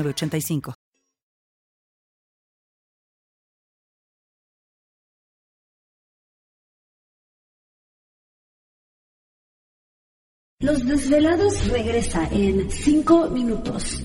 85 Los Desvelados regresa en 5 minutos.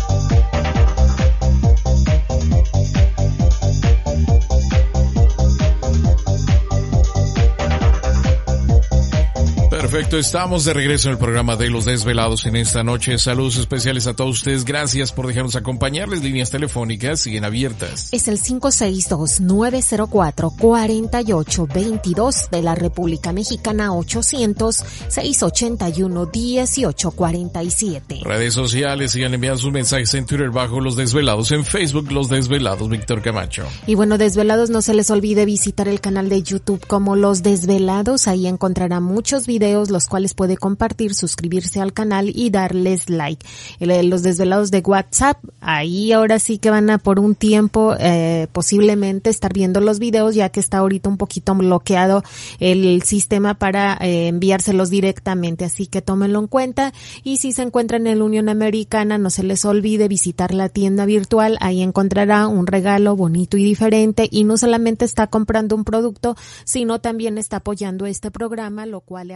Perfecto, estamos de regreso en el programa de Los Desvelados en esta noche. Saludos especiales a todos ustedes. Gracias por dejarnos acompañarles. Líneas telefónicas siguen abiertas. Es el 562-904-4822 de la República Mexicana 800-681-1847. Redes sociales sigan enviando sus mensajes en Twitter bajo Los Desvelados, en Facebook Los Desvelados, Víctor Camacho. Y bueno, Desvelados, no se les olvide visitar el canal de YouTube como Los Desvelados. Ahí encontrará muchos videos los cuales puede compartir, suscribirse al canal y darles like. Los desvelados de WhatsApp, ahí ahora sí que van a por un tiempo eh, posiblemente estar viendo los videos ya que está ahorita un poquito bloqueado el sistema para eh, enviárselos directamente, así que tómenlo en cuenta. Y si se encuentran en la Unión Americana no se les olvide visitar la tienda virtual, ahí encontrará un regalo bonito y diferente. Y no solamente está comprando un producto, sino también está apoyando este programa, lo cual le